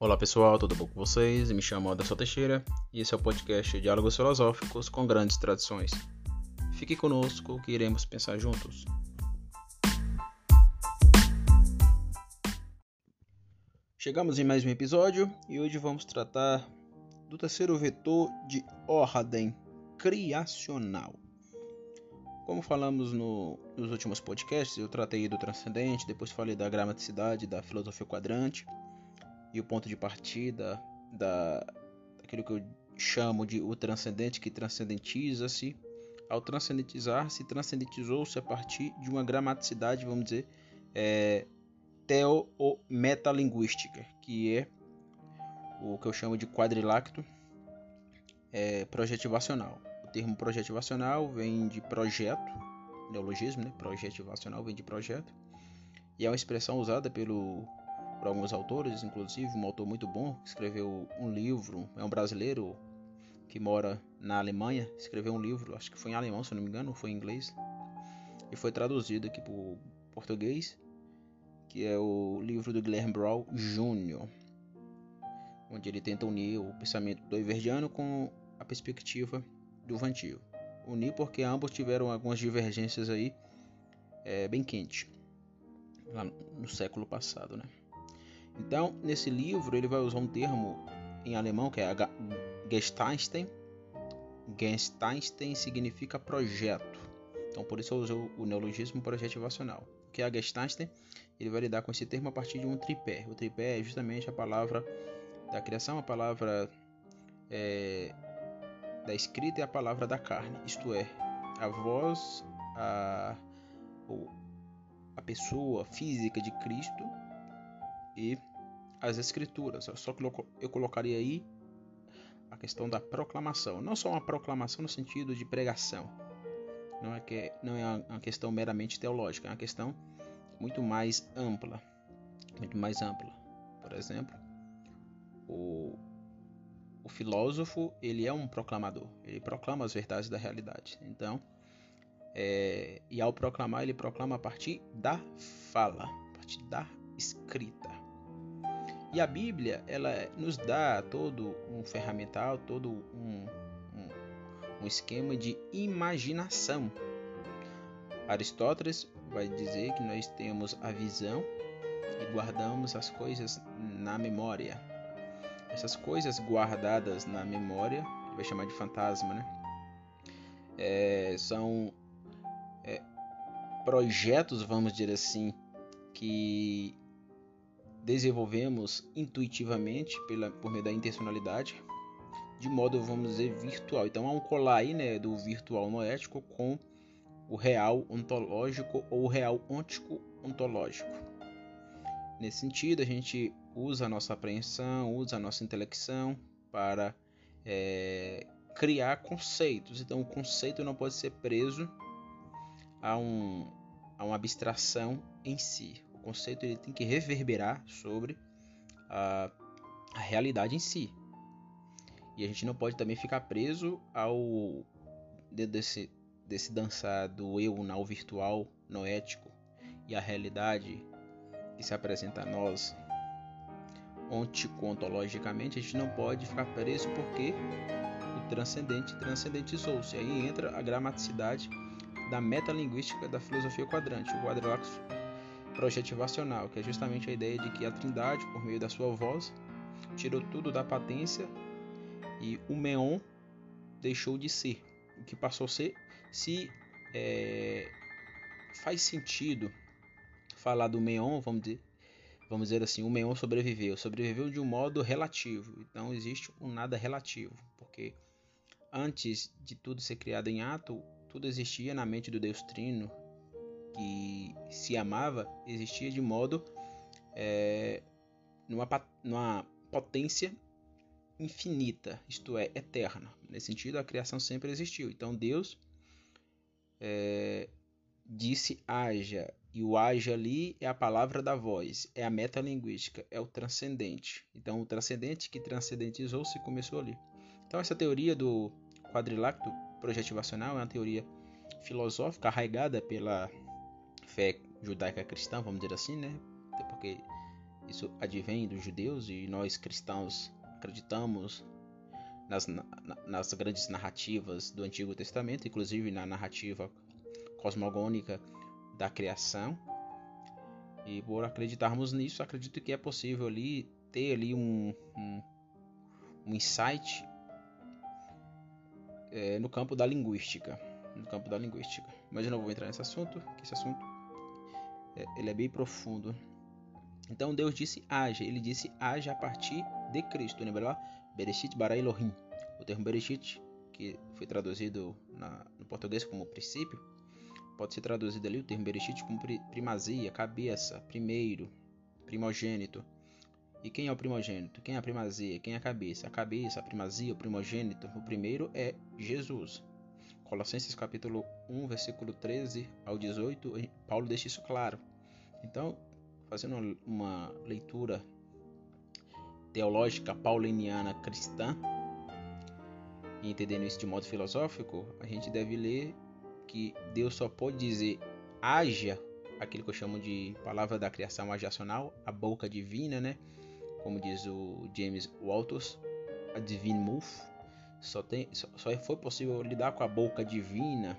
Olá pessoal, tudo bom com vocês? Me chamo Anderson Teixeira e esse é o podcast Diálogos Filosóficos com Grandes Tradições. Fique conosco que iremos pensar juntos. Chegamos em mais um episódio e hoje vamos tratar do terceiro vetor de ordem criacional. Como falamos no, nos últimos podcasts, eu tratei do transcendente, depois falei da gramaticidade, da filosofia quadrante e o ponto de partida da, daquilo que eu chamo de o transcendente que transcendentiza-se. Ao transcendentizar-se, transcendentizou-se a partir de uma gramaticidade, vamos dizer, é, teo ou metalinguística, que é o que eu chamo de quadrilacto é, projetivacional. O termo projetivacional vem de projeto, neologismo, né? Projetivacional vem de projeto, e é uma expressão usada pelo por alguns autores, inclusive um autor muito bom que escreveu um livro, é um brasileiro que mora na Alemanha, escreveu um livro, acho que foi em alemão, se não me engano, foi em inglês, e foi traduzido aqui para o português, que é o livro do Guilherme Brown Jr., onde ele tenta unir o pensamento do Iverdiano com a perspectiva do Vantio. Unir porque ambos tiveram algumas divergências aí é, bem quentes lá no século passado, né? Então, nesse livro, ele vai usar um termo em alemão que é Gestalten. Gestalten significa projeto. Então, por isso eu uso o neologismo projetivacional. Que é a Gestalten, ele vai lidar com esse termo a partir de um tripé. O tripé é justamente a palavra da criação, a palavra é, da escrita e a palavra da carne. Isto é, a voz, a, a pessoa física de Cristo e as escrituras. Eu só eu colocaria aí a questão da proclamação, não só uma proclamação no sentido de pregação. Não é que não é uma questão meramente teológica, é uma questão muito mais ampla, muito mais ampla. Por exemplo, o, o filósofo ele é um proclamador, ele proclama as verdades da realidade. Então, é, e ao proclamar ele proclama a partir da fala, a partir da escrita. E a Bíblia, ela nos dá todo um ferramental, todo um, um, um esquema de imaginação. Aristóteles vai dizer que nós temos a visão e guardamos as coisas na memória. Essas coisas guardadas na memória, ele vai chamar de fantasma, né? É, são é, projetos, vamos dizer assim, que desenvolvemos intuitivamente pela, por meio da intencionalidade, de modo, vamos dizer, virtual. Então há um colar aí né, do virtual noético com o real ontológico ou o real ontico ontológico. Nesse sentido, a gente usa a nossa apreensão, usa a nossa intelecção para é, criar conceitos. Então, o conceito não pode ser preso a, um, a uma abstração em si conceito ele tem que reverberar sobre a, a realidade em si. E a gente não pode também ficar preso ao desse, desse dançar do eu não virtual, no ético e a realidade que se apresenta a nós onticontologicamente, a gente não pode ficar preso porque o transcendente transcendentizou-se. Aí entra a gramaticidade da metalinguística da filosofia quadrante. O quadrilátero projetivacional, que é justamente a ideia de que a Trindade, por meio da sua voz, tirou tudo da patência e o meon deixou de ser. O que passou a ser, se é, faz sentido falar do meon, vamos dizer, vamos dizer assim, o meon sobreviveu, sobreviveu de um modo relativo. Então existe um nada relativo, porque antes de tudo ser criado em ato, tudo existia na mente do Deus Trino, que se amava existia de modo é, numa, numa potência infinita, isto é, eterna. Nesse sentido, a criação sempre existiu. Então Deus é, disse haja, e o haja ali é a palavra da voz, é a metalinguística, é o transcendente. Então o transcendente que transcendentizou-se começou ali. Então essa teoria do quadrilacto projetivacional é uma teoria filosófica arraigada pela fé judaica cristã, vamos dizer assim, né? Até porque isso advém dos judeus e nós cristãos acreditamos nas, nas grandes narrativas do Antigo Testamento, inclusive na narrativa cosmogônica da criação. E por acreditarmos nisso, acredito que é possível ali ter ali um, um, um insight é, no campo da linguística, no campo da linguística. Mas eu não vou entrar nesse assunto, que esse assunto ele é bem profundo. Então Deus disse haja, ele disse haja a partir de Cristo, lembra lá? Bereshit bara Elohim. O termo Bereshit, que foi traduzido na, no português como princípio, pode ser traduzido ali o termo Bereshit como primazia, cabeça, primeiro, primogênito. E quem é o primogênito? Quem é a primazia? Quem é a cabeça? A cabeça, a primazia, o primogênito. O primeiro é Jesus. Colossenses capítulo 1, versículo 13 ao 18, Paulo deixa isso claro. Então, fazendo uma leitura teológica pauliniana cristã, e entendendo isso de modo filosófico, a gente deve ler que Deus só pode dizer haja, aquilo que eu chamo de palavra da criação ajacional, a boca divina, né? Como diz o James Walters, a divine mouth, só, tem, só, só foi possível lidar com a boca divina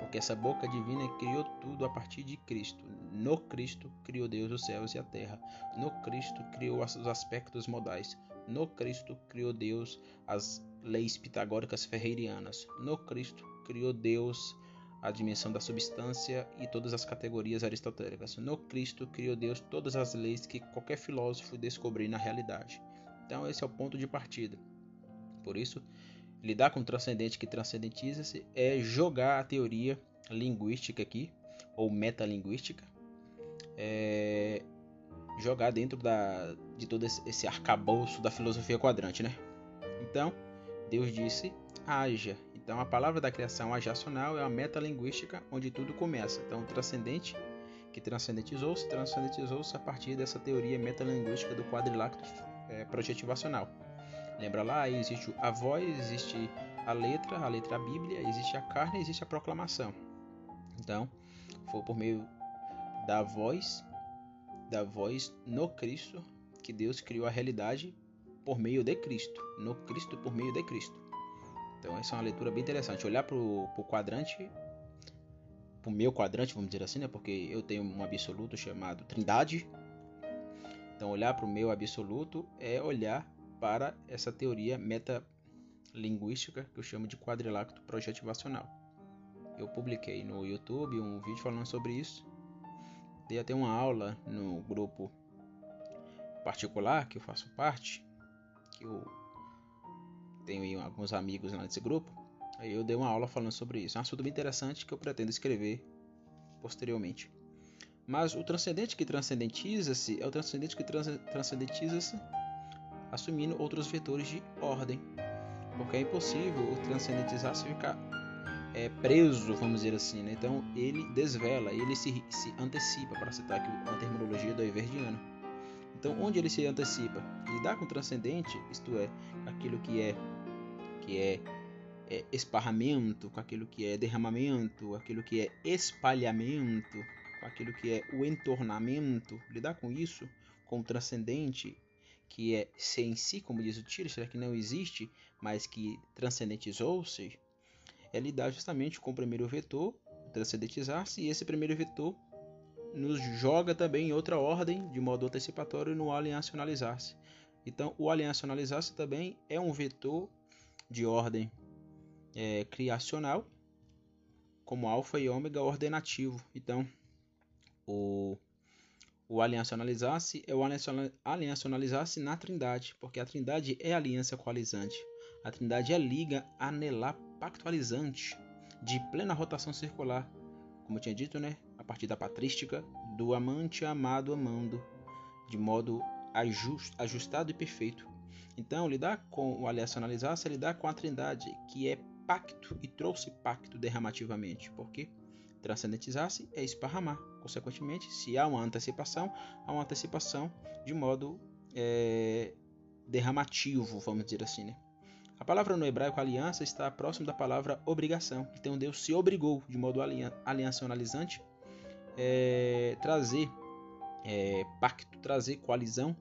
porque essa boca divina criou tudo a partir de Cristo. No Cristo criou Deus os céus e a terra. No Cristo criou os aspectos modais. No Cristo criou Deus as leis pitagóricas ferreirianas. No Cristo criou Deus a dimensão da substância e todas as categorias aristotélicas. No Cristo criou Deus todas as leis que qualquer filósofo descobrir na realidade. Então esse é o ponto de partida. Por isso, lidar com o transcendente que transcendentiza-se é jogar a teoria linguística aqui, ou metalinguística, é jogar dentro da, de todo esse arcabouço da filosofia quadrante, né? Então, Deus disse, haja. Então, a palavra da criação ajacional é uma metalinguística onde tudo começa. Então, o transcendente, que transcendentizou-se, transcendentizou-se a partir dessa teoria metalinguística do quadrilátero é, projetivacional. Lembra lá, existe a voz, existe a letra, a letra a Bíblia, existe a carne, existe a proclamação. Então, foi por meio da voz, da voz no Cristo, que Deus criou a realidade por meio de Cristo, no Cristo por meio de Cristo. Então, essa é uma leitura bem interessante. Olhar para o quadrante, para o meu quadrante, vamos dizer assim, né? Porque eu tenho um absoluto chamado Trindade. Então, olhar para o meu absoluto é olhar para essa teoria metalinguística que eu chamo de quadrilátero projetivacional. Eu publiquei no YouTube um vídeo falando sobre isso. Dei até uma aula no grupo particular que eu faço parte, que eu tenho alguns amigos lá nesse grupo. Aí eu dei uma aula falando sobre isso. É um assunto bem interessante que eu pretendo escrever posteriormente. Mas o transcendente que transcendentiza-se é o transcendente que trans transcendentiza-se assumindo outros vetores de ordem, porque é impossível o transcendentizar-se ficar é, preso, vamos dizer assim. Né? Então ele desvela, ele se, se antecipa, para citar aqui uma terminologia do Everdiano. Então onde ele se antecipa? Lidar com o transcendente, isto é, aquilo que é que é, é esparramento, com aquilo que é derramamento, aquilo que é espalhamento, com aquilo que é o entornamento, lidar com isso, com o transcendente, que é ser em si, como diz o Tiro, será que não existe, mas que transcendentizou-se, é lidar justamente com o primeiro vetor, transcendentizar-se, e esse primeiro vetor nos joga também em outra ordem, de modo antecipatório, no aliancionalizar-se. Então, o aliancionalizar-se também é um vetor de ordem é, criacional, como alfa e ômega ordenativo. Então, o o aliancionalizar-se é o aliancionalizar-se na trindade, porque a trindade é aliança coalizante. A trindade é liga anelar pactualizante de plena rotação circular, como eu tinha dito, né? A partir da patrística do amante amado amando, de modo ajust, ajustado e perfeito. Então, lidar com o aliancionalizar-se é lidar com a trindade, que é pacto e trouxe pacto derramativamente, porque transcendentizar-se é esparramar. Consequentemente, se há uma antecipação, há uma antecipação de modo é, derramativo, vamos dizer assim. Né? A palavra no hebraico aliança está próximo da palavra obrigação. Então Deus se obrigou, de modo aliancionalizante, é, trazer é, pacto, trazer coalizão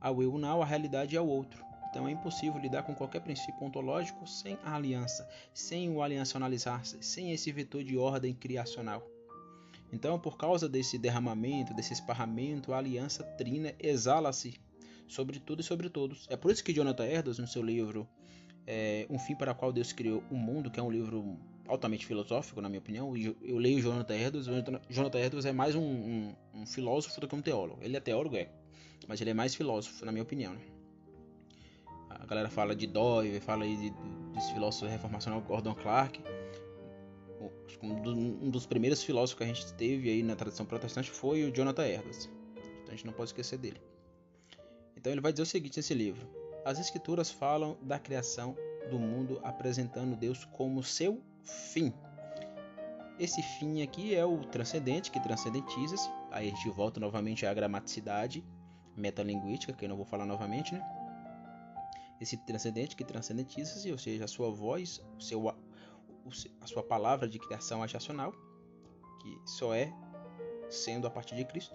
ao eu não, à realidade ao outro. Então é impossível lidar com qualquer princípio ontológico sem a aliança, sem o aliancionalizar-se, sem esse vetor de ordem criacional. Então, por causa desse derramamento, desse esparramento, a aliança trina exala-se sobre tudo e sobre todos. É por isso que Jonathan Edwards, no seu livro é, Um Fim para o Qual Deus Criou o Mundo, que é um livro altamente filosófico, na minha opinião, eu, leio Jonathan Edwards, Jonathan Edwards é mais um, um, um, filósofo do que um teólogo. Ele é teólogo, é, mas ele é mais filósofo, na minha opinião. Né? A galera fala de Dove, fala aí de, desse filósofo reformacional Gordon Clark. Um dos primeiros filósofos que a gente teve aí na tradição protestante foi o Jonathan Edwards. Então a gente não pode esquecer dele. Então ele vai dizer o seguinte nesse livro: As escrituras falam da criação do mundo apresentando Deus como seu fim. Esse fim aqui é o transcendente, que transcendentiza-se. Aí a gente volta novamente à gramaticidade metalinguística, que eu não vou falar novamente, né? Esse transcendente que transcendentiza-se, ou seja, a sua voz, o seu, a sua palavra de criação achacional, que só é sendo a partir de Cristo,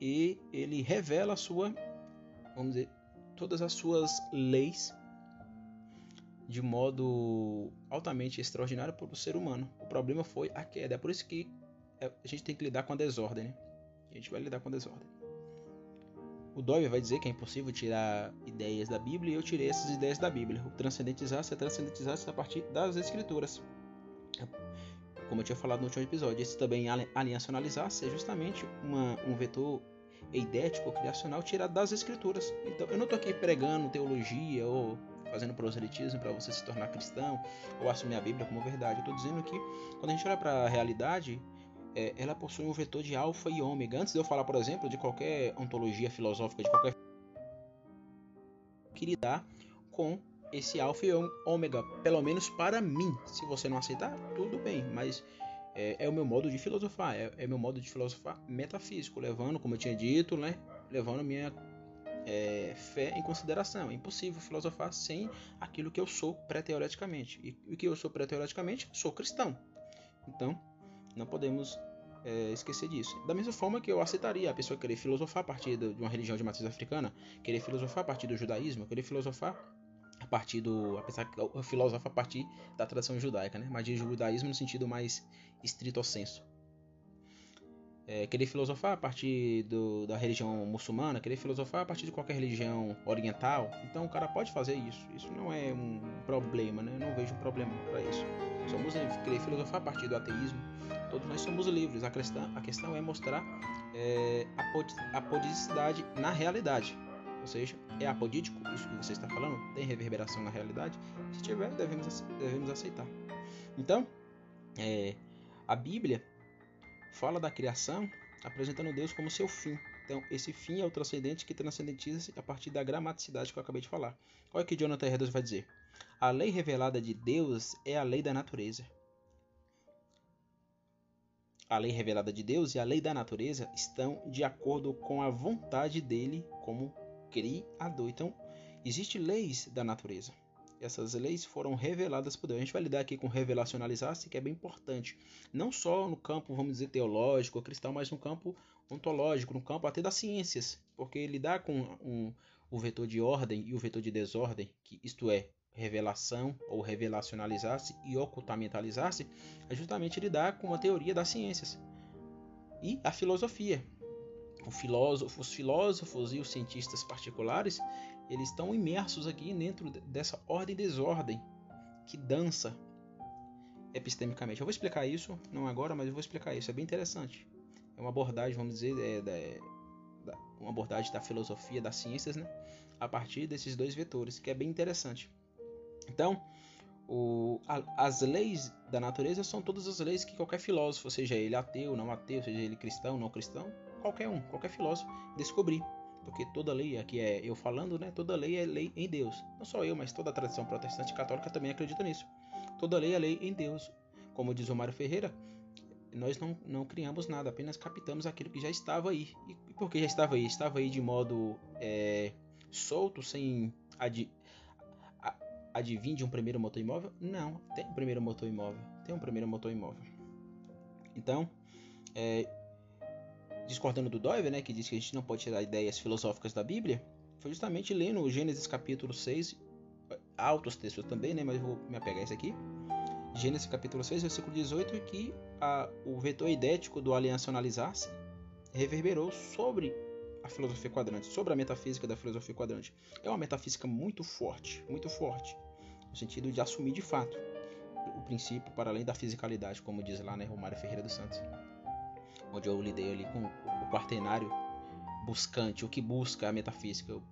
e ele revela a sua, vamos dizer, todas as suas leis de modo altamente extraordinário para o ser humano. O problema foi a queda. É por isso que é, a gente tem que lidar com a desordem. Né? A gente vai lidar com a desordem. O Dove vai dizer que é impossível tirar ideias da Bíblia e eu tirei essas ideias da Bíblia. O transcendentizar-se é transcendentizar-se a partir das Escrituras. Como eu tinha falado no último episódio, esse também aliancionalizar-se é justamente uma, um vetor eidético, criacional tirado das Escrituras. Então, eu não estou aqui pregando teologia ou fazendo proselitismo para você se tornar cristão ou assumir a Bíblia como verdade. Eu estou dizendo que quando a gente olha para a realidade, é, ela possui um vetor de alfa e ômega. Antes de eu falar, por exemplo, de qualquer ontologia filosófica, de qualquer que lidar com esse alfa e ômega, pelo menos para mim. Se você não aceitar, tudo bem, mas é, é o meu modo de filosofar, é, é meu modo de filosofar metafísico, levando, como eu tinha dito, né, levando minha é, fé em consideração. É impossível filosofar sem aquilo que eu sou pré-teoreticamente. E o que eu sou pré-teoreticamente? Sou cristão. Então, não podemos é, esquecer disso. Da mesma forma que eu aceitaria a pessoa querer filosofar a partir de uma religião de matriz africana, querer filosofar a partir do judaísmo, querer filosofar a partir do. apesar que eu filosofo a partir da tradição judaica, né? mas de judaísmo no sentido mais estrito ao senso é, querer filosofar a partir do, da religião muçulmana, querer filosofar a partir de qualquer religião oriental, então o cara pode fazer isso. Isso não é um problema, né? Eu não vejo um problema para isso. Somos livres. Querer filosofar a partir do ateísmo, todos nós somos livres. A questão, a questão é mostrar é, a apodicidade na realidade. Ou seja, é apodítico isso que você está falando? Tem reverberação na realidade? Se tiver, devemos, devemos aceitar. Então, é, a Bíblia fala da criação, apresentando Deus como seu fim. Então, esse fim é o transcendente que transcendentiza-se a partir da gramaticidade que eu acabei de falar. Olha o que Jonathan Edwards vai dizer. A lei revelada de Deus é a lei da natureza. A lei revelada de Deus e a lei da natureza estão de acordo com a vontade dele como Criador. Então, existem leis da natureza essas leis foram reveladas por Deus. A gente vai lidar aqui com revelacionalizar-se, que é bem importante. Não só no campo, vamos dizer, teológico, cristão, mas no campo ontológico, no campo até das ciências. Porque lidar com um, o vetor de ordem e o vetor de desordem, que isto é, revelação ou revelacionalizar-se e ocultamentalizar-se, é justamente lidar com a teoria das ciências. E a filosofia. Filósofo, os filósofos e os cientistas particulares eles estão imersos aqui dentro dessa ordem desordem que dança epistemicamente. Eu vou explicar isso, não agora, mas eu vou explicar isso. É bem interessante. É uma abordagem, vamos dizer, é, é, uma abordagem da filosofia, das ciências, né? A partir desses dois vetores, que é bem interessante. Então, o, a, as leis da natureza são todas as leis que qualquer filósofo, seja ele ateu, não ateu, seja ele cristão, não cristão, qualquer um, qualquer filósofo, descobrir porque toda lei, aqui é eu falando, né? Toda lei é lei em Deus. Não só eu, mas toda a tradição protestante e católica também acredita nisso. Toda lei é lei em Deus. Como diz o Mário Ferreira, nós não, não criamos nada, apenas captamos aquilo que já estava aí. E, por que já estava aí? Estava aí de modo é, solto, sem ad, advir de um primeiro motor imóvel? Não, tem um primeiro motor imóvel. Tem um primeiro motor imóvel. Então, é, discordando do Doiver, né, que diz que a gente não pode tirar ideias filosóficas da Bíblia, foi justamente lendo Gênesis capítulo 6, há outros textos também, né, mas vou me apegar a esse aqui. Gênesis capítulo 6, versículo 18, que a, o vetor idético do aliançionalizar-se reverberou sobre a filosofia quadrante, sobre a metafísica da filosofia quadrante. É uma metafísica muito forte, muito forte, no sentido de assumir de fato o princípio para além da fisicalidade, como diz lá né, Romário Ferreira dos Santos, onde eu lidei ali com o quaternário buscante, o que busca a metafísica. Eu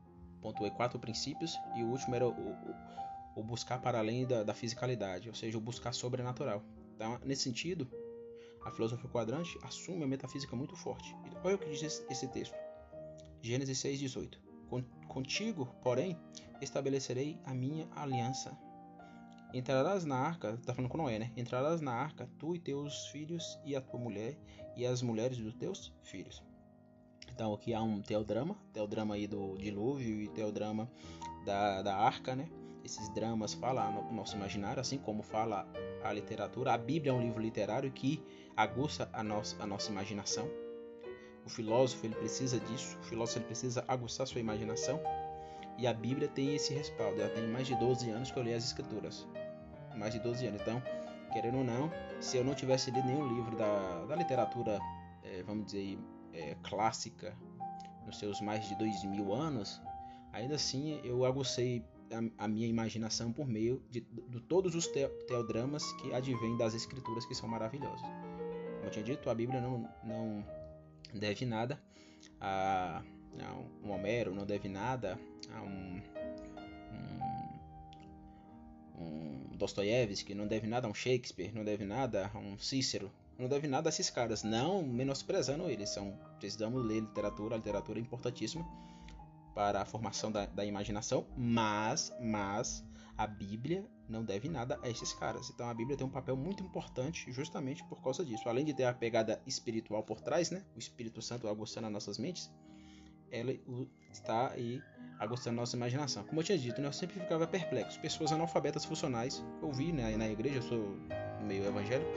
pontuei quatro princípios e o último era o, o, o buscar para além da, da, fisicalidade, ou seja, o buscar sobrenatural. Então, nesse sentido, a filosofia quadrante assume a metafísica muito forte. Olha o que diz esse, esse texto. Gênesis 6,18 Contigo, porém, estabelecerei a minha aliança. Entrarás na arca, tá falando com Noé, né? Entrarás na arca, tu e teus filhos, e a tua mulher, e as mulheres dos teus filhos. Então aqui há um teodrama, teodrama aí do dilúvio e teodrama da, da arca, né? Esses dramas falam no nosso imaginário, assim como fala a literatura. A Bíblia é um livro literário que aguça a nossa, a nossa imaginação. O filósofo ele precisa disso, o filósofo ele precisa aguçar sua imaginação. E a Bíblia tem esse respaldo. Ela tem mais de 12 anos que eu li as Escrituras. Mais de 12 anos. Então, querendo ou não, se eu não tivesse lido nenhum livro da, da literatura, é, vamos dizer, é, clássica nos seus mais de dois mil anos, ainda assim eu agucei a, a minha imaginação por meio de, de todos os te, teodramas que advêm das escrituras que são maravilhosos. Como eu tinha dito, a Bíblia não, não deve nada a, a um Homero, não deve nada a um, um, um Dostoiévski, não deve nada a um Shakespeare, não deve nada a um Cícero, não deve nada a esses caras, não menosprezando eles. São, precisamos ler literatura, a literatura é importantíssima para a formação da, da imaginação, mas, mas a Bíblia não deve nada a esses caras. Então a Bíblia tem um papel muito importante justamente por causa disso. Além de ter a pegada espiritual por trás, né? O Espírito Santo aguçando as nossas mentes, ela está aí aguçando nossa imaginação. Como eu tinha dito, né? eu sempre ficava perplexo. Pessoas analfabetas funcionais, eu vi né, na igreja, eu sou meio evangélico,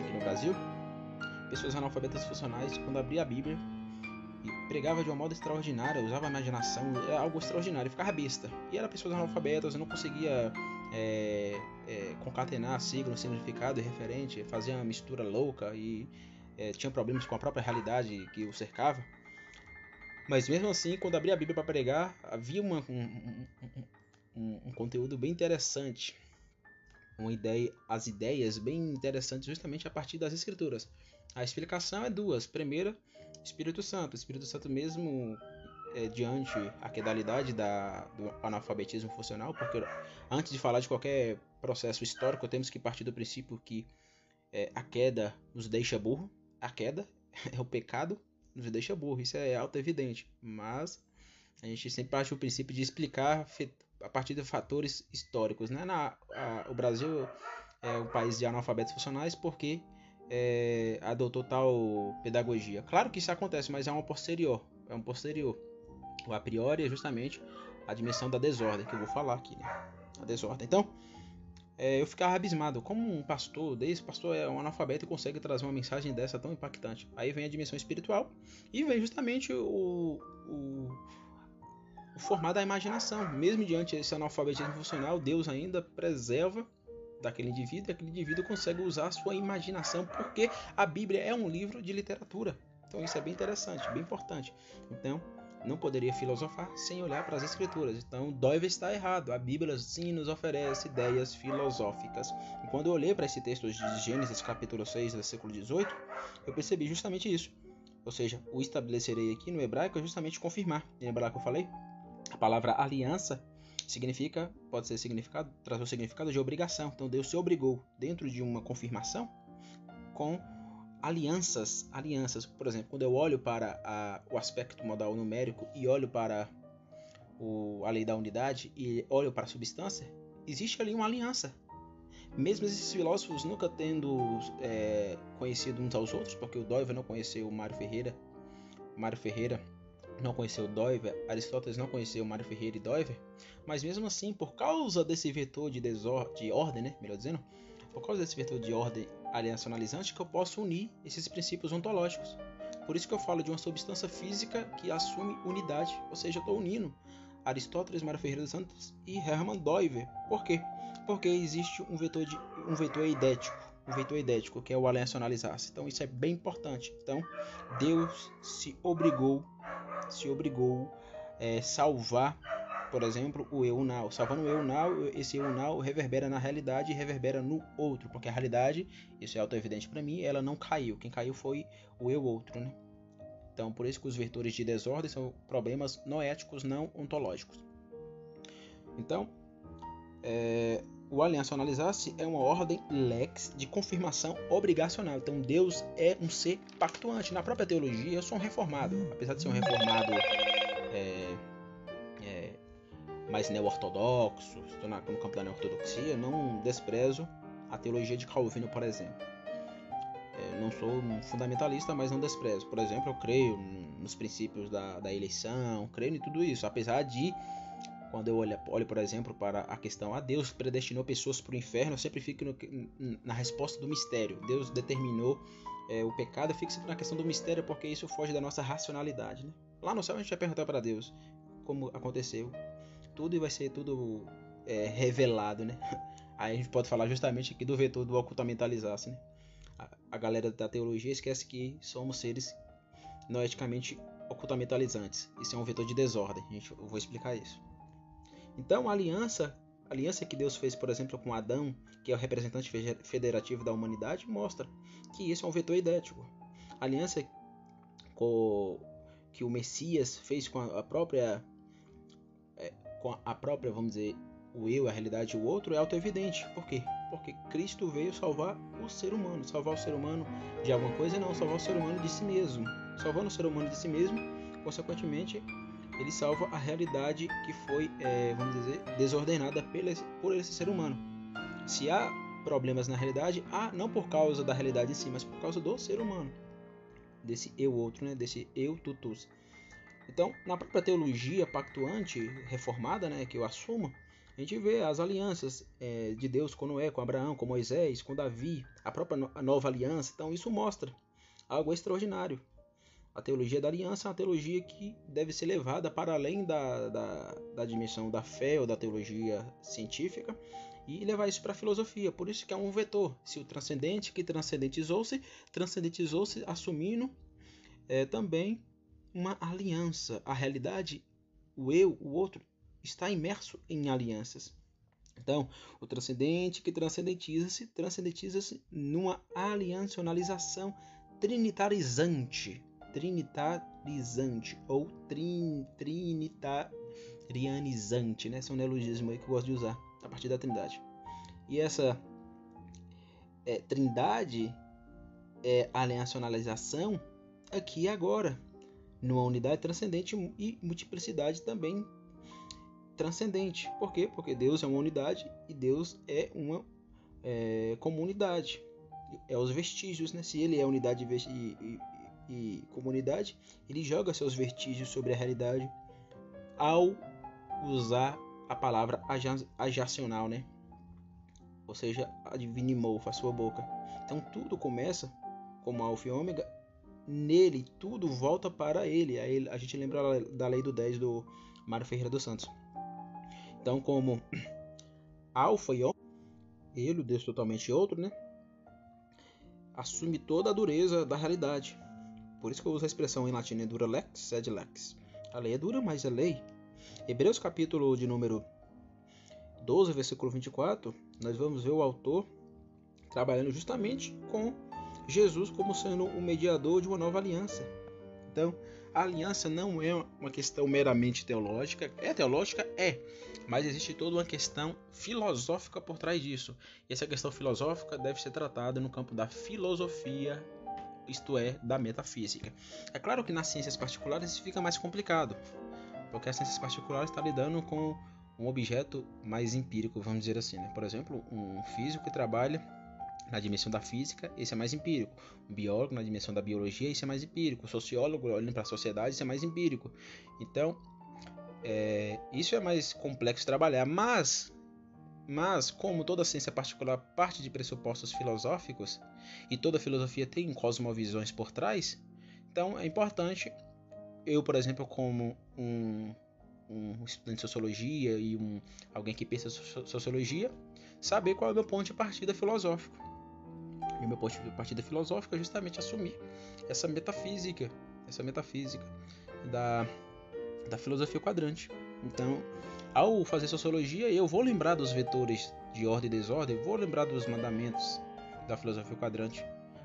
aqui no Brasil, pessoas analfabetas funcionais, quando abria a Bíblia e pregava de um modo extraordinário, usava a imaginação, é algo extraordinário, ficava besta. E era pessoas analfabetas, eu não conseguia é, é, concatenar signo, significado e referente, fazia uma mistura louca e é, tinha problemas com a própria realidade que o cercava. Mas mesmo assim, quando abria a Bíblia para pregar, havia uma, um, um, um, um conteúdo bem interessante uma ideia, as ideias bem interessantes justamente a partir das escrituras. A explicação é duas. Primeira, Espírito Santo. O Espírito Santo mesmo é, diante a quedalidade da, do analfabetismo funcional, porque antes de falar de qualquer processo histórico, temos que partir do princípio que é, a queda nos deixa burro. A queda é o pecado, nos deixa burro. Isso é auto-evidente. Mas a gente sempre parte do princípio de explicar a partir de fatores históricos. Né? Na, a, o Brasil é um país de analfabetos funcionais porque é, adotou tal pedagogia. Claro que isso acontece, mas é um posterior. É um posterior. O a priori é justamente a dimensão da desordem que eu vou falar aqui. Né? A desordem. Então, é, eu ficava abismado. Como um pastor desse, pastor é um analfabeto e consegue trazer uma mensagem dessa tão impactante. Aí vem a dimensão espiritual e vem justamente o, o o formar da imaginação. Mesmo diante desse analfabetismo funcional, Deus ainda preserva daquele indivíduo e aquele indivíduo consegue usar a sua imaginação, porque a Bíblia é um livro de literatura. Então isso é bem interessante, bem importante. Então, não poderia filosofar sem olhar para as escrituras. Então, Doive está errado. A Bíblia sim nos oferece ideias filosóficas. E quando eu olhei para esse texto de Gênesis capítulo 6, versículo 18, eu percebi justamente isso. Ou seja, o estabelecerei aqui no hebraico é justamente confirmar. Lembra lá que eu falei? A palavra aliança significa, pode ser significado, trazer o significado de obrigação. Então Deus se obrigou dentro de uma confirmação com alianças, alianças. Por exemplo, quando eu olho para a, o aspecto modal numérico e olho para o, a lei da unidade e olho para a substância, existe ali uma aliança. Mesmo esses filósofos nunca tendo é, conhecido uns aos outros, porque o Doiver não conheceu o Mário Ferreira, Mário Ferreira não conheceu Doiver, Aristóteles não conheceu Mário Ferreira e Doiver, mas mesmo assim, por causa desse vetor de, de ordem, né, melhor dizendo, por causa desse vetor de ordem aliancionalizante, que eu posso unir esses princípios ontológicos. Por isso que eu falo de uma substância física que assume unidade, ou seja, eu estou unindo Aristóteles, Mário Ferreira dos Santos e Hermann Doiver. Por quê? Porque existe um vetor, de, um vetor idético, um vetor idético, que é o aliançionalizar-se. Então isso é bem importante. Então Deus se obrigou, se obrigou é, salvar, por exemplo, o eu now. Salvando o eu now, esse eu now reverbera na realidade e reverbera no outro, porque a realidade, isso é auto-evidente para mim, ela não caiu. Quem caiu foi o eu outro, né? Então, por isso que os vetores de desordem são problemas noéticos não ontológicos. Então, é, o aliançionalizar-se é uma ordem lex de confirmação obrigacional. Então, Deus é um ser pactuante. Na própria teologia, eu sou um reformado. Apesar de ser um reformado é, mais neo-ortodoxo, estou no campo da neo-ortodoxia, não desprezo a teologia de Calvino, por exemplo não sou um fundamentalista, mas não desprezo. Por exemplo, eu creio nos princípios da, da eleição, creio em tudo isso, apesar de quando eu olho, olho, por exemplo, para a questão a ah, Deus predestinou pessoas para o inferno, eu sempre fico no, na resposta do mistério. Deus determinou é, o pecado, eu fico sempre na questão do mistério porque isso foge da nossa racionalidade. Né? Lá no céu a gente vai perguntar para Deus como aconteceu tudo e vai ser tudo é, revelado, né? Aí a gente pode falar justamente aqui do vetor do ocultamentalizar-se, né? a galera da teologia esquece que somos seres noeticamente ocultamentalizantes. Isso é um vetor de desordem. A gente, eu vou explicar isso. Então, a aliança, a aliança que Deus fez, por exemplo, com Adão, que é o representante federativo da humanidade, mostra que isso é um vetor idético. A aliança com, que o Messias fez com a própria com a própria, vamos dizer, o eu, a realidade o outro é auto-evidente. Por quê? Porque Cristo veio salvar o ser humano. Salvar o ser humano de alguma coisa? Não, salvar o ser humano de si mesmo. Salvando o ser humano de si mesmo, consequentemente, ele salva a realidade que foi, é, vamos dizer, desordenada por esse ser humano. Se há problemas na realidade, há não por causa da realidade em si, mas por causa do ser humano. Desse eu outro, né? desse eu tutus. Então, na própria teologia pactuante reformada, né, que eu assumo, a gente vê as alianças é, de Deus com Noé, com Abraão, com Moisés, com Davi, a própria no a nova aliança. Então isso mostra algo extraordinário. A teologia da aliança é uma teologia que deve ser levada para além da, da, da dimensão da fé ou da teologia científica e levar isso para a filosofia. Por isso que é um vetor. Se o transcendente que transcendentizou-se, transcendentizou-se assumindo é, também uma aliança. A realidade, o eu, o outro, está imerso em alianças. Então, o transcendente que transcendentiza-se, transcendentiza-se numa aliancionalização trinitarizante, trinitarizante ou trin, trinitarianizante, né? São neologismos aí que eu gosto de usar a partir da Trindade. E essa é, Trindade é aliancionalização aqui e agora, numa unidade transcendente e multiplicidade também transcendente. Por quê? Porque Deus é uma unidade e Deus é uma é, comunidade. É os vestígios, né? Se ele é unidade e, e, e, comunidade, ele joga seus vestígios sobre a realidade ao usar a palavra ajacional, né? Ou seja, adivinimou a sua boca. Então tudo começa como alfa e ômega. Nele, tudo volta para ele. Aí a gente lembra da lei do 10 do Mário Ferreira dos Santos. Então, como alfa e ômega, ele, o Deus totalmente outro, né? Assume toda a dureza da realidade. Por isso que eu uso a expressão em latim, né? dura lex, sed lex. A lei é dura, mas é lei. Hebreus capítulo de número 12, versículo 24, nós vamos ver o autor trabalhando justamente com Jesus como sendo o mediador de uma nova aliança. Então, a aliança não é uma questão meramente teológica. É teológica? É. Mas existe toda uma questão filosófica por trás disso. E essa questão filosófica deve ser tratada no campo da filosofia, isto é, da metafísica. É claro que nas ciências particulares isso fica mais complicado, porque as ciências particulares estão lidando com um objeto mais empírico, vamos dizer assim. Né? Por exemplo, um físico que trabalha na dimensão da física, esse é mais empírico. Um biólogo na dimensão da biologia, esse é mais empírico. O sociólogo olhando para a sociedade, isso é mais empírico. Então, é, isso é mais complexo de trabalhar, mas, mas como toda ciência particular parte de pressupostos filosóficos e toda filosofia tem cosmovisões por trás, Então é importante eu, por exemplo, como um, um estudante de sociologia e um, alguém que pensa sociologia, saber qual é o meu ponto de partida filosófico. E o meu ponto de partida filosófico é justamente assumir essa metafísica, essa metafísica da, da filosofia quadrante. Então, ao fazer sociologia, eu vou lembrar dos vetores de ordem e desordem, vou lembrar dos mandamentos da filosofia quadrante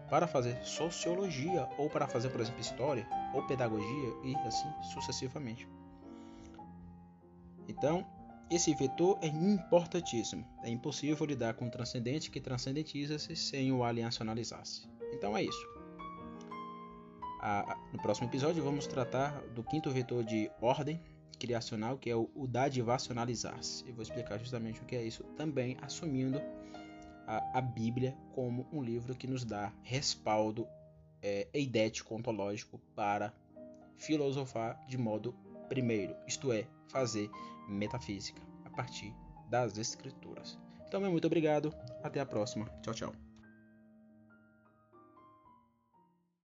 para fazer sociologia ou para fazer, por exemplo, história ou pedagogia e assim sucessivamente. Então, esse vetor é importantíssimo. É impossível lidar com o transcendente que transcendentiza-se sem o alienacionalizar-se. Então é isso. no próximo episódio vamos tratar do quinto vetor de ordem criacional, que é o, o dadivacionalizar-se. Eu vou explicar justamente o que é isso, também assumindo a, a Bíblia como um livro que nos dá respaldo é, eidético ontológico para filosofar de modo primeiro, isto é, fazer metafísica a partir das escrituras. Então, muito obrigado, até a próxima. Tchau, tchau.